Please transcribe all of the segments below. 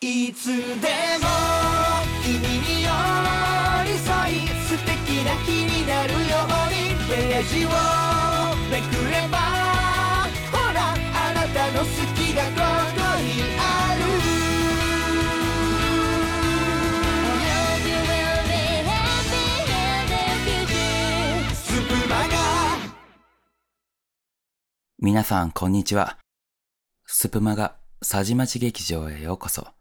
いつでも君に寄り添い素敵な日になるようにページをめくればほらあなたの好きがここにある皆さん、こんにちは。スプマガ佐治町劇場へようこそ。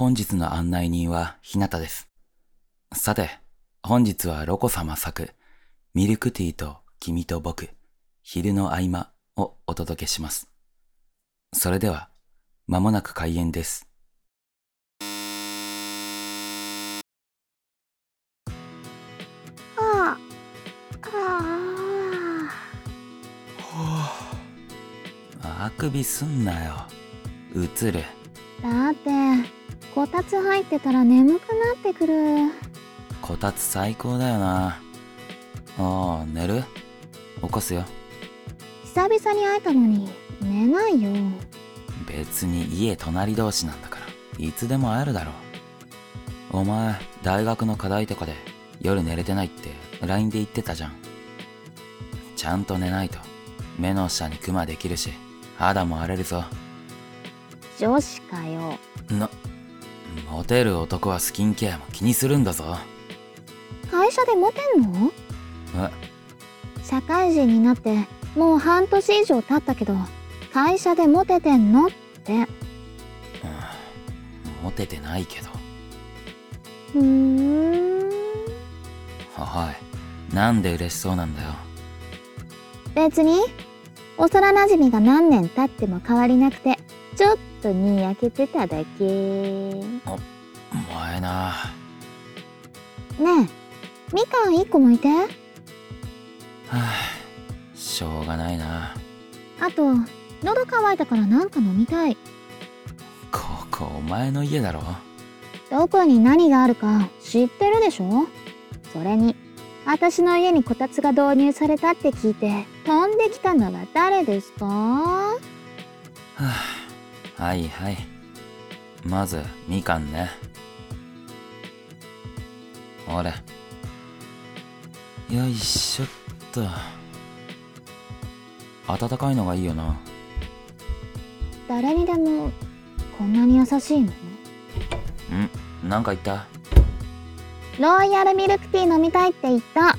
本日の案内人はひなたです。さて、本日はロコ様作、ミルクティーと君と僕、昼の合間をお届けします。それでは、まもなく開演です。あああくびすんなよ。映る。だってこたつ入ってたら眠くなってくる。こたつ最高だよな。ああ、寝る？起こすよ。久々に会えたのに寝ないよ。別に家隣同士なんだからいつでも会えるだろう。お前大学の課題とかで夜寝れてないって LINE で言ってたじゃん。ちゃんと寝ないと目の下にクマできるし肌も荒れるぞ。女子かよ。なモテる男はスキンケアも気にするんだぞ。会社でモテんの？え？社会人になってもう半年以上経ったけど会社でモテてんの？って。うん。モテてないけど。ふーん。おいなんで嬉しそうなんだよ。別に幼馴染が何年経っても変わりなくてちょっとにやけてただけ。ねお前な。え。みかん1個むいて。はあしょうがないな。あと喉乾いたからなんか飲みたい。ここお前の家だろ。どこに何があるか知ってるでしょ？それに私の家にこたつが導入されたって聞いて飛んできたのは誰ですか？はあ、はいはい。まず、みかんね。ほれ。よいしょっと。温かいのがいいよな。誰にでもこんなに優しいの？んなんか言った？ロイヤルミルクティー飲みたいって言った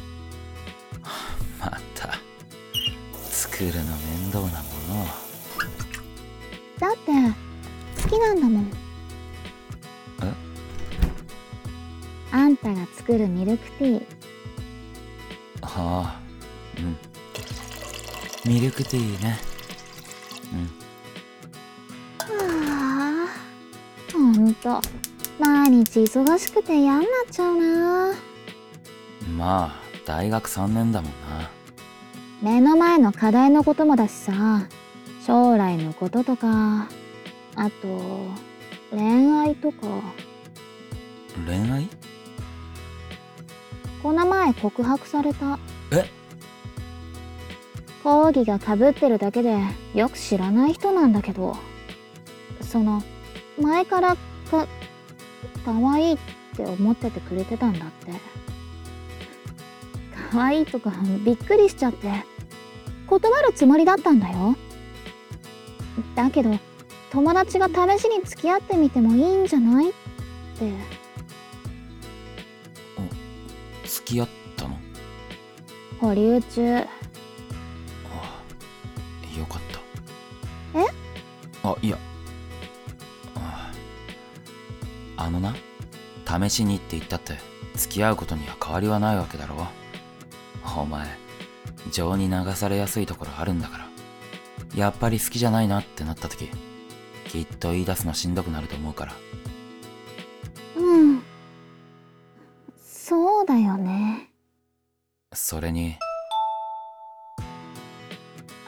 あんたが作るミルクティー。はあ、うん。ミルクティーね。うん。はあ。ほんと。毎日忙しくて嫌になっちゃうな。まあ、大学3年だもんな。目の前の課題のこともだしさ。将来のこととか。あと恋愛とか。恋愛？この前告白された。え？講義がかぶってるだけでよく知らない人なんだけど。その前からか可愛いって思っててくれてたんだって。可愛いとかびっくりしちゃって。断るつもりだったんだよ。だけど友達が試しに付き合ってみてもいいんじゃない？って付き合ったの？保留中。ああよかった。え？あいや。ああのな試しにって言ったって付き合うことには変わりはないわけだろお前情に流されやすいところあるんだから。やっぱり好きじゃないなってなった時きっと言い出すのしんどくなると思うからそれに。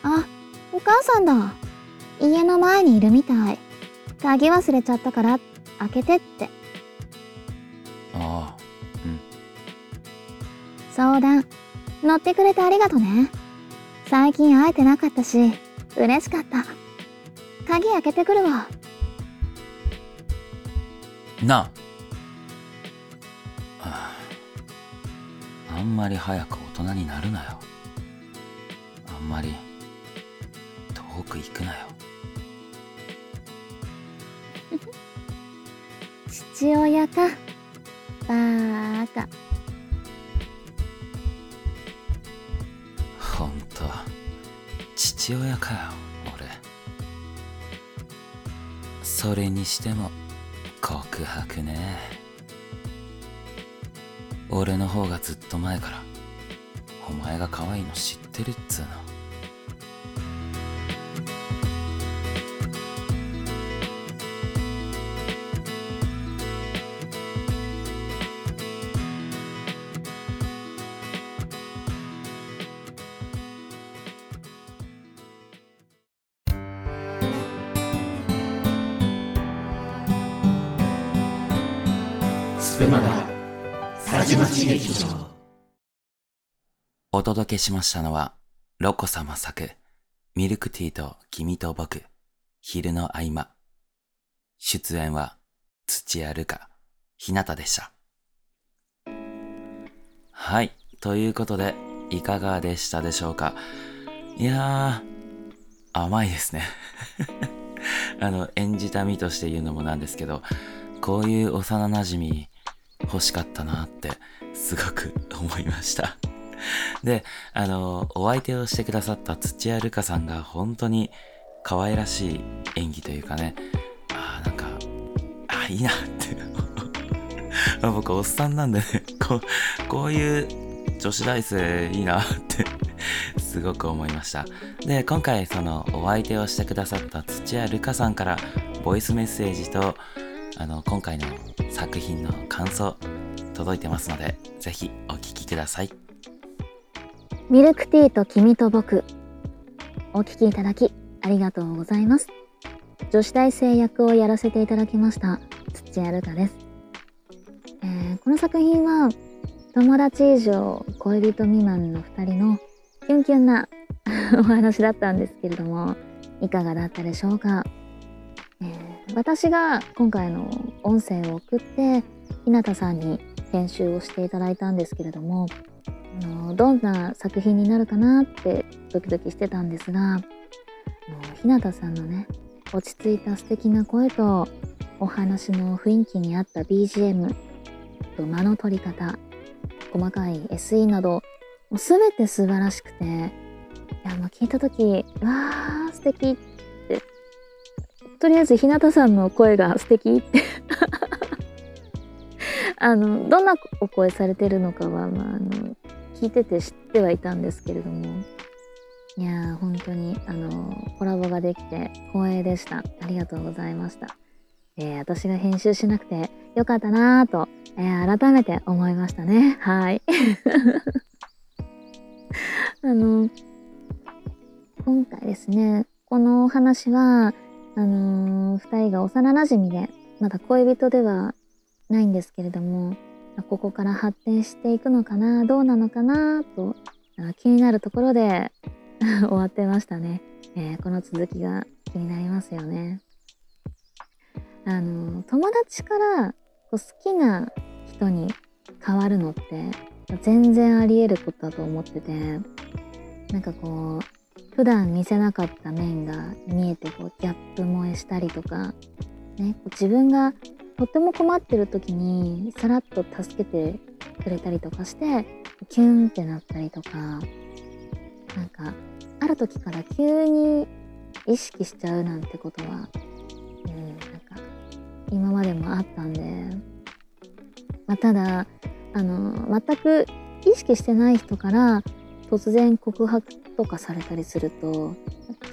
あお母さんだ。家の前にいるみたい。鍵忘れちゃったから開けてって。ああ相談乗ってくれてありがとね。最近会えてなかったし嬉しかった。鍵開けてくるわ。な。ああんまり早く大人になるなよあんまり遠く行くなよ父親か。バーカ。ほんと父親かよ俺それにしても告白ね俺の方がずっと前からお前が可愛いの知ってるっつうの。お届けしましたのはロコ様作ミルクティーと君と僕昼の合間。出演は土屋るかひなたでした。はいということでいかがでしたでしょうか？いやー甘いですね。あの演じた身として言うのもなんですけどこういう幼馴染欲しかったなってすごく思いました。で、あの、お相手をしてくださった土屋るかさんが本当に可愛らしい演技というかね、あーなんか、ああ、いいなって。あ 僕、おっさんなんでね、こう、こういう女子大生いいなって、すごく思いました。で、今回、その、お相手をしてくださった土屋るかさんから、ボイスメッセージと、あの、今回の作品の感想、届いてますので、ぜひお聞きください。ミルクティーと君と僕。お聞きいただきありがとうございます。女子大生役をやらせていただきました土屋るかです。えーこの作品は友達以上恋人未満の2人のキュンキュンな お話だったんですけれどもいかがだったでしょうか、えー私が今回の音声を送って日向さんに編集をしていただいたんですけれどもどんな作品になるかなってドキドキしてたんですがあの日向さんのね落ち着いた素敵な声とお話の雰囲気に合った BGM と間の取り方細かい SE などもう全て素晴らしくていやもう聞いた時わー素敵ってとりあえず日向さんの声が素敵って あのどんなお声されてるのかは、まあ、あの聞いてて知ってはいたんですけれども。いやー本当にあのコラボができて光栄でした。ありがとうございました、えー私が編集しなくてよかったなーと、えー改めて思いましたね。はい。あの今回ですねこのお話はあのー、2人が幼なじみでまだ恋人ではないんですけれどもここから発展していくのかなどうなのかなと気になるところで 終わってましたね、えーこの続きが気になりますよね。あの友達からこう好きな人に変わるのって全然あり得ることだと思っててなんかこう普段見せなかった面が見えてこうギャップ萌えしたりとか、ね、自分がとても困ってる時にさらっと助けてくれたりとかしてキュンってなったりとかなんかある時から急に意識しちゃうなんてことは、うん、なんか今までもあったんで、まあ、ただあの全く意識してない人から突然告白とかされたりすると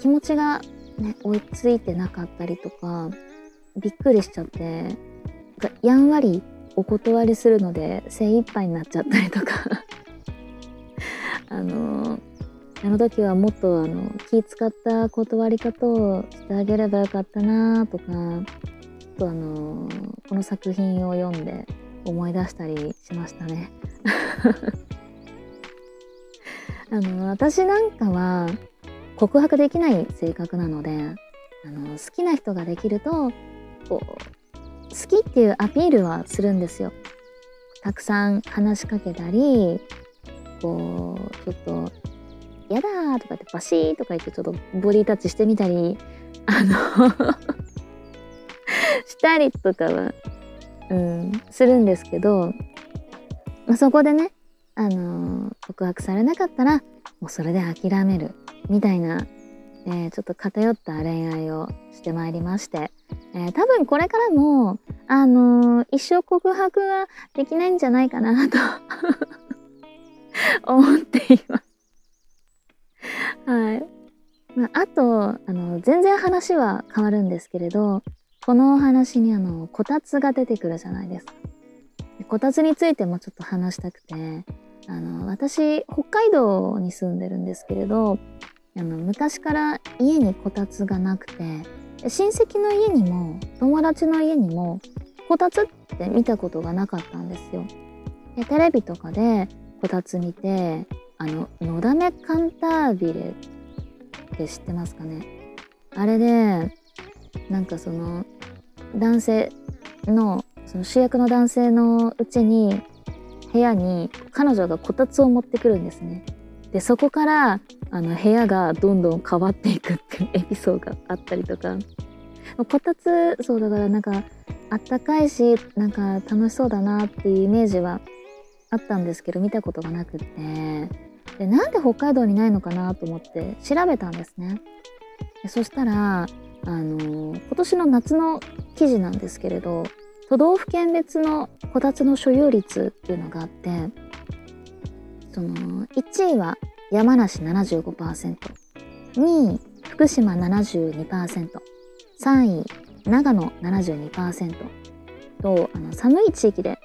気持ちが、ね、追いついてなかったりとかびっくりしちゃって。やんわりお断りするので精一杯になっちゃったりとか あのあの時はもっとあの気使った断り方をしてあげればよかったなとかちょっとあのこの作品を読んで思い出したりしましたね。あの私なんかは告白できない性格なのであの好きな人ができるとこう好きっていうアピールはするんですよ。たくさん話しかけたりこうちょっと「やだ」とかってバシーとか言ってちょっとボディタッチしてみたりあの したりとかは、うん、するんですけど、まあ、そこでね、あの告白されなかったらもうそれで諦めるみたいな、えー、ちょっと偏った恋愛をしてまいりまして、えー、多分これからも、あの一生告白はできないんじゃないかなと 思っています。はい。まあ、あと、あの、全然話は変わるんですけれど、このお話にあの、こたつが出てくるじゃないですか。こたつについてもちょっと話したくて、あの、私、北海道に住んでるんですけれど、あの、昔から家にこたつがなくて、親戚の家にも、友達の家にも、こたつって見たことがなかったんですよ。でテレビとかでこたつ見て、あの、のだめカンタービレって知ってますかね？あれで、なんかその、男性の、その主役の男性のうちに、部屋に彼女がこたつを持ってくるんですね。で、そこから、あの、部屋がどんどん変わっていくっていう エピソードがあったりとか、こたつ、そうだからなんか、あったかいし、なんか楽しそうだなっていうイメージはあったんですけど、見たことがなくって、で、なんで北海道にないのかなと思って調べたんですね。でそしたら、あの今年の夏の記事なんですけれど都道府県別のこたつの所有率っていうのがあってその1位は山梨 75%2 位福島 72%3 位長野72%とあの寒い地域で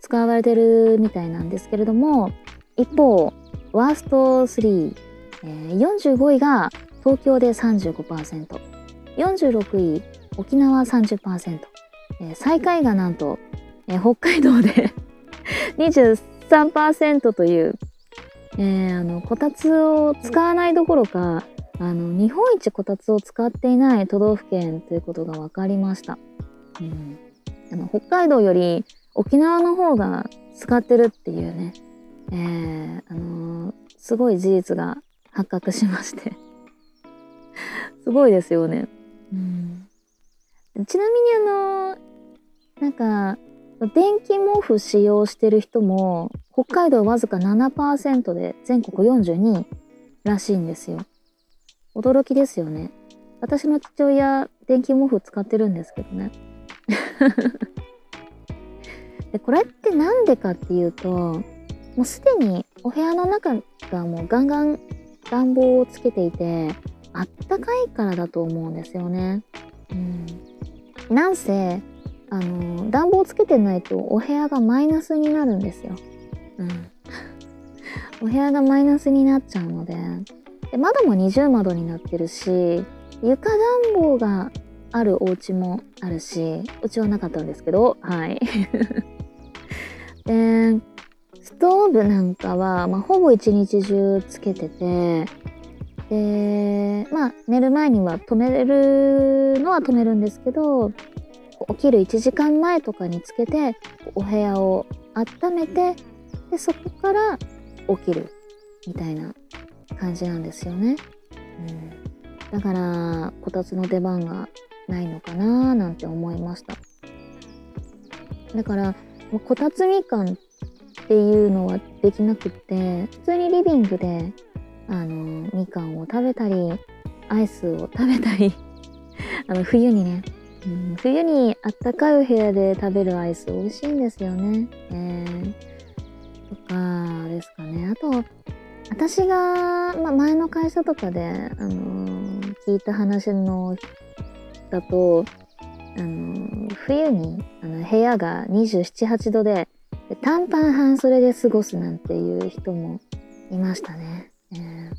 使われてるみたいなんですけれども一方ワースト3、えー、45位が東京で35% 46位沖縄30%、えー、最下位がなんと、えー、北海道で23% 3%という、えー、あのこたつを使わないどころかあの日本一こたつを使っていない都道府県ということが分かりました、うん、あの北海道より沖縄の方が使ってるっていうね、えー、あのー、すごい事実が発覚しまして。すごいですよね。うん、ちなみにあのなんか電気毛布使用してる人も北海道わずか7%で全国42位らしいんですよ。驚きですよね。私の父親電気毛布使ってるんですけどね。でこれって何でかっていうともうすでにお部屋の中がもうガンガン暖房をつけていてあったかいからだと思うんですよね。うん、なんせあの暖房つけてないとお部屋がマイナスになるんですよ。うん、お部屋がマイナスになっちゃうので。で窓も二重窓になってるし床暖房があるお家もあるしうちはなかったんですけど。はい。でストーブなんかは、まあ、ほぼ一日中つけててでまあ寝る前には止めるのは止めるんですけど起きる1時間前とかにつけてお部屋を温めてでそこから起きるみたいな感じなんですよね。うん、だからこたつの出番がないのかななんて思いました。だからこたつみかんっていうのはできなくって普通にリビングであのみかんを食べたりアイスを食べたり あの冬にね、うん、冬にあったかいお部屋で食べるアイス美味しいんですよね。えー、とかですかねあと私が、ま、前の会社とかで、あのー、聞いた話のだと、あのー、冬にあの部屋が278度で短パン半袖で過ごすなんていう人もいましたね。えー、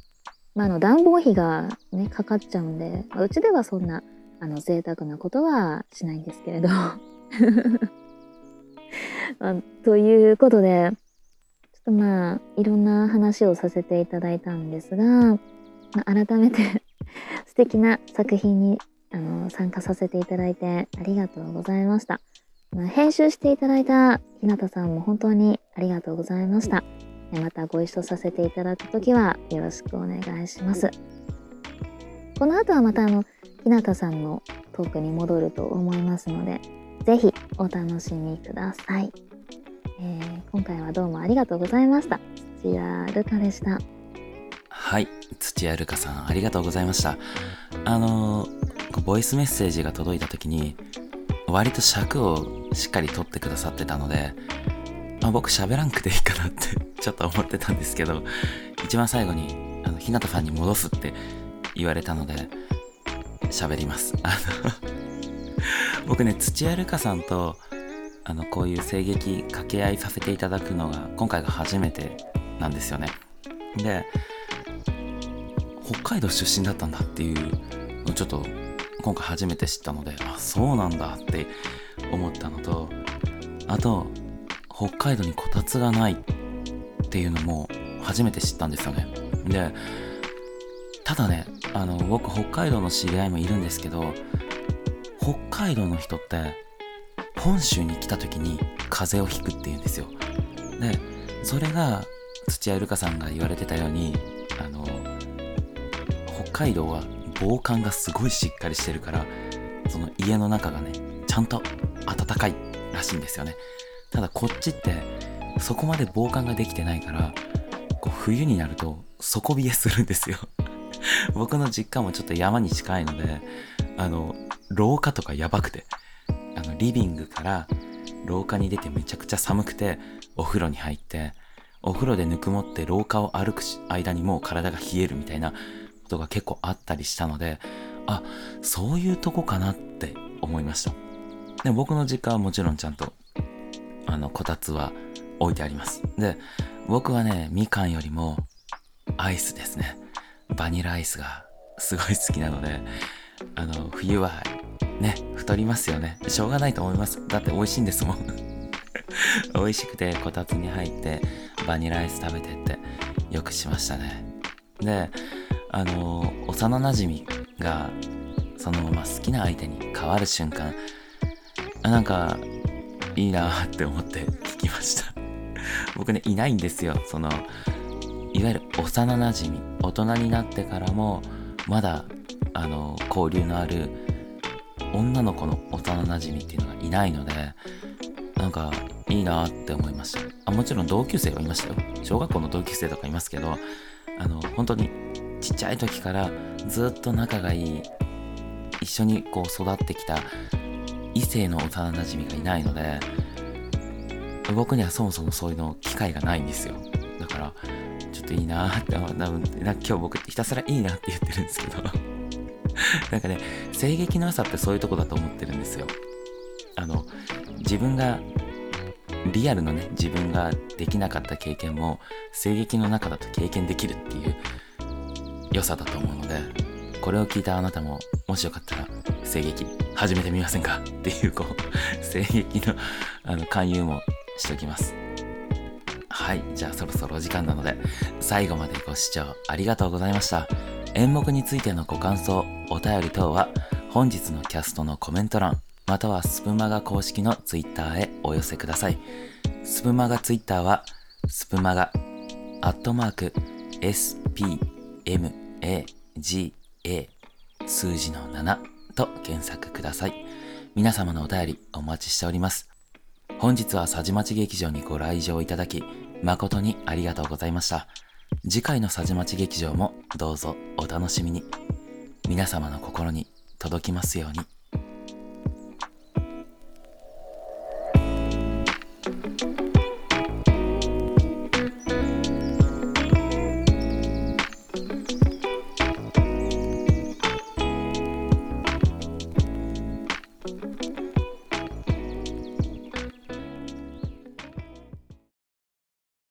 まあ、の暖房費がねかかっちゃうんで、まあ、うちではそんなあの贅沢なことはしないんですけれど ま、ということでちょっとまあいろんな話をさせていただいたんですが、ま、改めて 素敵な作品にあの参加させていただいてありがとうございました。編集していただいた日向さんも本当にありがとうございました。またご一緒させていただくときはよろしくお願いします。この後はまたあの日向さんのトークに戻ると思いますので、ぜひお楽しみください。えー、今回はどうもありがとうございました。土屋るかでした。はい、土屋るかさんありがとうございました。あの、ボイスメッセージが届いた時に、割と尺をしっかり取ってくださってたので、まあ、僕喋らんくていいかなってちょっと思ってたんですけど、一番最後に、あの、日向さんに戻すって言われたので、喋ります。あの 僕ね、土屋るかさんと、あの、こういう声劇掛け合いさせていただくのが、今回が初めてなんですよね。で、北海道出身だったんだっていうのをちょっと今回初めて知ったので、あ、そうなんだって思ったのと、あと、北海道にこたつがないっていうのも初めて知ったんですよね。で、ただね、あの、僕北海道の知り合いもいるんですけど、北海道の人って本州に来た時に風邪をひくっていうんですよ。で、それが土屋ゆるかさんが言われてたように、あの、北海道は防寒がすごいしっかりしてるから、その家の中がね、ちゃんと暖かいらしいんですよね。ただこっちってそこまで防寒ができてないから、こう冬になると底冷えするんですよ 僕の実家もちょっと山に近いので、あの、廊下とかやばくて、あの、リビングから廊下に出てめちゃくちゃ寒くて、お風呂に入って、お風呂でぬくもって廊下を歩く間にもう体が冷えるみたいなことが結構あったりしたので、あ、そういうとこかなって思いました。で、僕の実家はもちろんちゃんと、あの、こたつは置いてあります。で、僕はね、みかんよりもアイスですね。バニラアイスがすごい好きなので、あの、冬はね、太りますよね。しょうがないと思います。だって美味しいんですもん。美味しくてこたつに入ってバニラアイス食べてってよくしましたね。で、あの、幼馴染がそのまま好きな相手に変わる瞬間、なんかいいなって思って聞きました。僕ね、いないんですよ。その、いわゆる幼馴染大人になってからもまだあの交流のある女の子の幼馴染っていうのがいないのでなんかいいなって思いました。あもちろん同級生はいましたよ。小学校の同級生とかいますけどあの本当にちっちゃい時からずっと仲がいい一緒にこう育ってきた異性の幼馴染がいないので僕にはそもそもそういうの機会がないんですよ。だからちょっといいなって、多分今日僕ひたすらいいなって言ってるんですけど なんかね、声劇の良さってそういうとこだと思ってるんですよ。あの、自分が、リアルのね、自分ができなかった経験も、声劇の中だと経験できるっていう良さだと思うので、これを聞いたあなたも、もしよかったら、声劇始めてみませんか？っていう、こう、声劇の、あの、勧誘もしときます。はい。じゃあそろそろお時間なので、最後までご視聴ありがとうございました。演目についてのご感想、お便り等は、本日のキャストのコメント欄、またはスプマガ公式のツイッターへお寄せください。スプマガツイッターは、スプマガ、アットマーク、SPMAGA、数字の7と検索ください。皆様のお便りお待ちしております。本日は佐治町劇場にご来場いただき、誠にありがとうございました。次回の佐治町劇場もどうぞお楽しみに。皆様の心に届きますように。